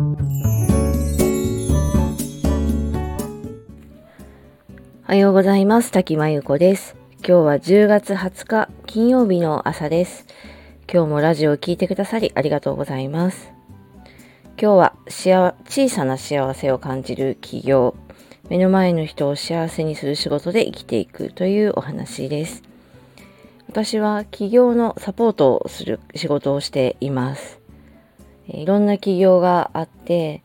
おはようございます。滝真由子です。今日は10月20日金曜日の朝です。今日もラジオを聴いてくださりありがとうございます。今日は幸小さな幸せを感じる起業、目の前の人を幸せにする仕事で生きていくというお話です。私は起業のサポートをする仕事をしています。いろんな起業があって、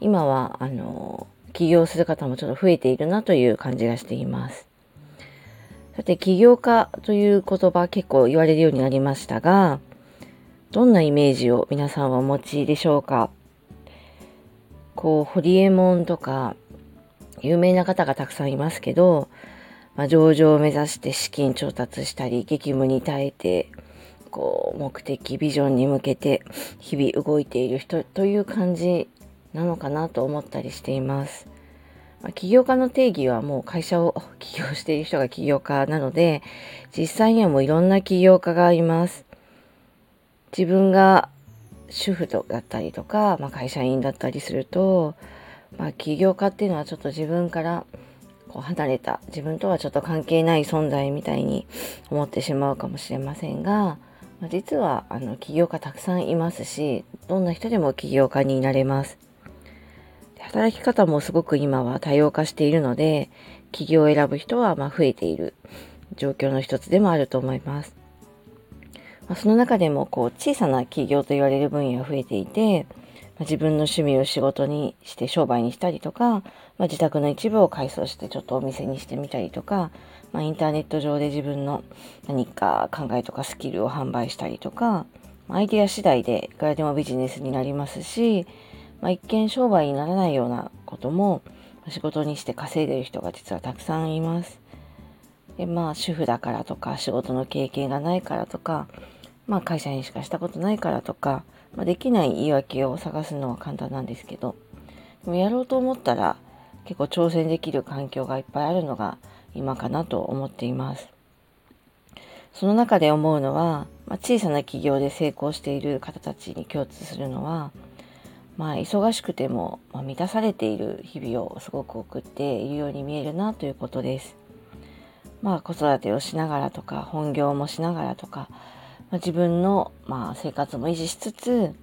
今はあの起業する方もちょっと増えているなという感じがしています。さて、起業家という言葉結構言われるようになりましたが、どんなイメージを皆さんはお持ちでしょうか？こう、ホリエモンとか、有名な方がたくさんいますけど、まあ、上場を目指して資金調達したり、激務に耐えて、こう、目的、ビジョンに向けて日々動いている人という感じなのかなと思ったりしています。ま、起業家の定義はもう会社を 起業している人が起業家なので、実際にはもういろんな起業家がいます。自分が主婦だったりとか、まあ、会社員だったりすると、まあ、起業家っていうのはちょっと自分からこう離れた自分とはちょっと関係ない存在みたいに思ってしまうかもしれませんが、ま、実はあの起業家たくさんいますしどんな人でも起業家になれます。働き方もすごく今は多様化しているので起業を選ぶ人はま増えている状況の一つでもあると思います。まあ、その中でもこう小さな起業と言われる分野が増えていて、自分の趣味を仕事にして商売にしたりとか、まあ、自宅の一部を改装してちょっとお店にしてみたりとか、まインターネット上で自分の何か考えとかスキルを販売したりとか、アイデア次第でいくらでもビジネスになりますし、まあ、一見商売にならないようなことも仕事にして稼いでる人が実はたくさんいます。でまあ主婦だからとか仕事の経験がないからとか、まあ、会社員しかしたことないからとか、まあ、できない言い訳を探すのは簡単なんですけどでもやろうと思ったら結構挑戦できる環境がいっぱいあるのが今かなと思っています。その中で思うのは、まあ、小さな企業で成功している方たちに共通するのはまあ、忙しくても、まあ、満たされている日々をすごく送っているように見えるなということです。まあ、子育てをしながらとか本業もしながらとか、まあ、自分の、まあ、生活も維持しつつ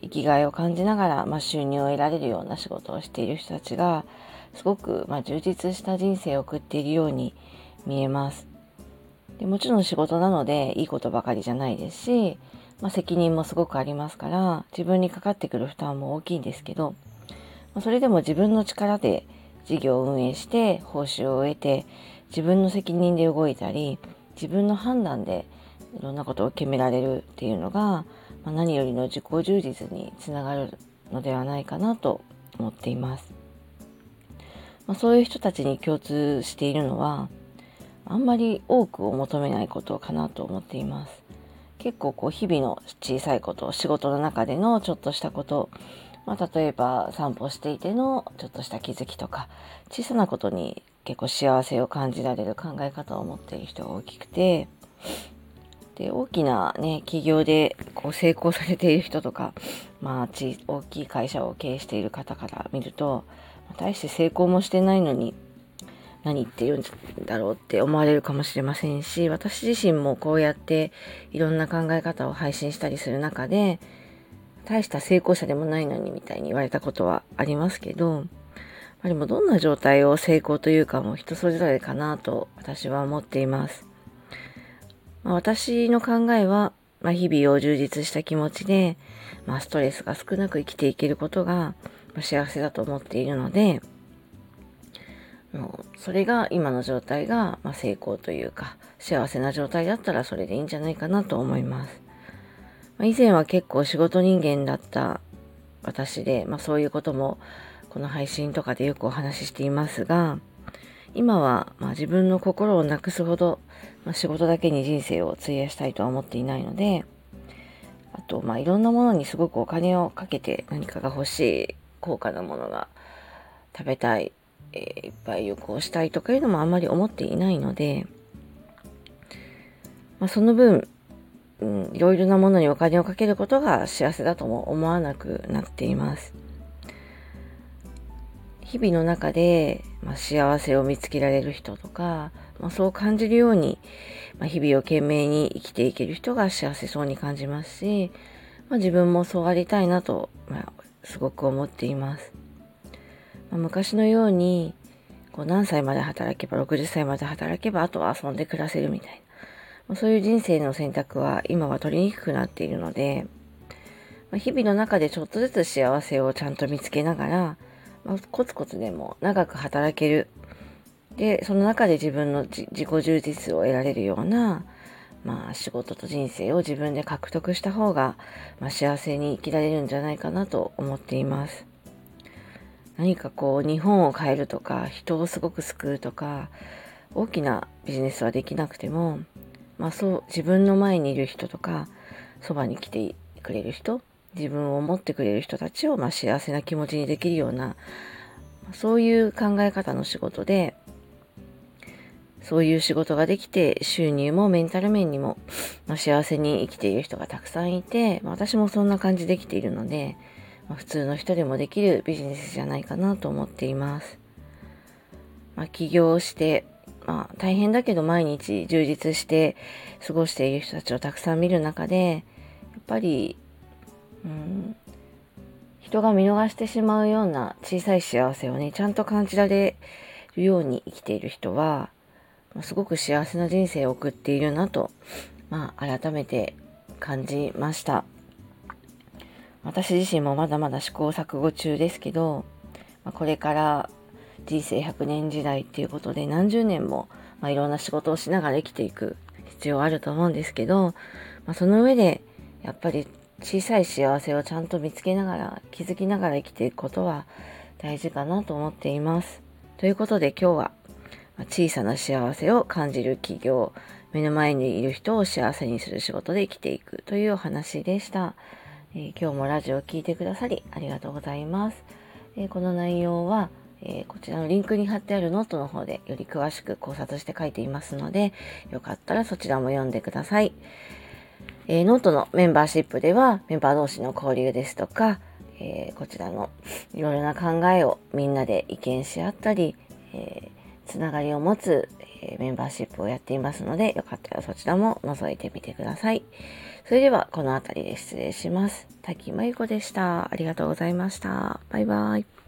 生きがいを感じながら、まあ、収入を得られるような仕事をしている人たちがすごく、まあ、充実した人生を送っているように見えます。でもちろん仕事なのでいいことばかりじゃないですしまあ、責任もすごくありますから自分にかかってくる負担も大きいんですけど、まあ、それでも自分の力で事業を運営して報酬を得て自分の責任で動いたり自分の判断でいろんなことを決められるっていうのが、まあ、何よりの自己充実につながるのではないかなと思っています。まあ、そういう人たちに共通しているのはあんまり多くを求めないことかなと思っています。結構こう日々の小さいこと仕事の中でのちょっとしたこと、まあ、例えば散歩していてのちょっとした気づきとか小さなことに結構幸せを感じられる考え方を持っている人が大きくてで大きなね企業でこう成功されている人とか、まあ、大きい会社を経営している方から見ると大して成功もしてないのに何言ってるんだろうって思われるかもしれませんし私自身もこうやっていろんな考え方を配信したりする中で大した成功者でもないのにみたいに言われたことはありますけどでもどんな状態を成功というかも人それぞれかなと私は思っています。まあ、私の考えは、まあ、日々を充実した気持ちで、まあ、ストレスが少なく生きていけることが幸せだと思っているので、もうそれが今の状態が、ま成功というか幸せな状態だったらそれでいいんじゃないかなと思います。まあ、以前は結構仕事人間だった私で、まあ、そういうこともこの配信とかでよくお話ししていますが今はま自分の心をなくすほど、まあ、仕事だけに人生を費やしたいとは思っていないのであとまあいろんなものにすごくお金をかけて何かが欲しい高価なものが食べたいえー、いっぱい旅行したいとかいうのもあんまり思っていないので、まあ、その分、うん、いろいろなものにお金をかけることが幸せだとも思わなくなっています。日々の中で、まあ、幸せを見つけられる人とか、まあ、そう感じるように、まあ、日々を懸命に生きていける人が幸せそうに感じますし、ま、自分もそうありたいなと、ま、すごく思っています。ま、昔のようにこう何歳まで働けば60歳まで働けばあとは遊んで暮らせるみたいな、ま、そういう人生の選択は今は取りにくくなっているので、ま、日々の中でちょっとずつ幸せをちゃんと見つけながら、まあ、コツコツでも長く働けるでその中で自分の自己充実を得られるようなまあ仕事と人生を自分で獲得した方が、まあ、幸せに生きられるんじゃないかなと思っています。何かこう日本を変えるとか人をすごく救うとか大きなビジネスはできなくても、まあ、そう自分の前にいる人とかそばに来てくれる人自分を持ってくれる人たちをまあ幸せな気持ちにできるようなそういう考え方の仕事でそういう仕事ができて収入もメンタル面にも、まあ、幸せに生きている人がたくさんいて、私もそんな感じできているので、まあ、普通の人でもできるビジネスじゃないかなと思っています。まあ、起業して、まあ、大変だけど毎日充実して過ごしている人たちをたくさん見る中で、やっぱり、うん、人が見逃してしまうような小さい幸せをね、ちゃんと感じられるように生きている人は、すごく幸せな人生を送っているなと、まあ、改めて感じました。私自身もまだまだ試行錯誤中ですけど、まあ、これから人生100年時代っていうことで何十年も、まあ、いろんな仕事をしながら生きていく必要あると思うんですけど、まあ、その上でやっぱり小さい幸せをちゃんと見つけながら気づきながら生きていくことは大事かなと思っています。ということで今日は小さな幸せを感じる企業目の前にいる人を幸せにする仕事で生きていくというお話でした。えー、今日もラジオを聴いてくださりありがとうございます。えー、この内容は、えー、こちらのリンクに貼ってあるノートの方でより詳しく考察して書いていますので、よかったらそちらも読んでください。えノートのメンバーシップではメンバー同士の交流ですとか、えこちらのいろいろな考えをみんなで意見し合ったり、えつながりを持つ、えメンバーシップをやっていますので、よかったらそちらも覗いてみてください。それではこの辺りで失礼します。滝真由子でした。ありがとうございました。バイバイ。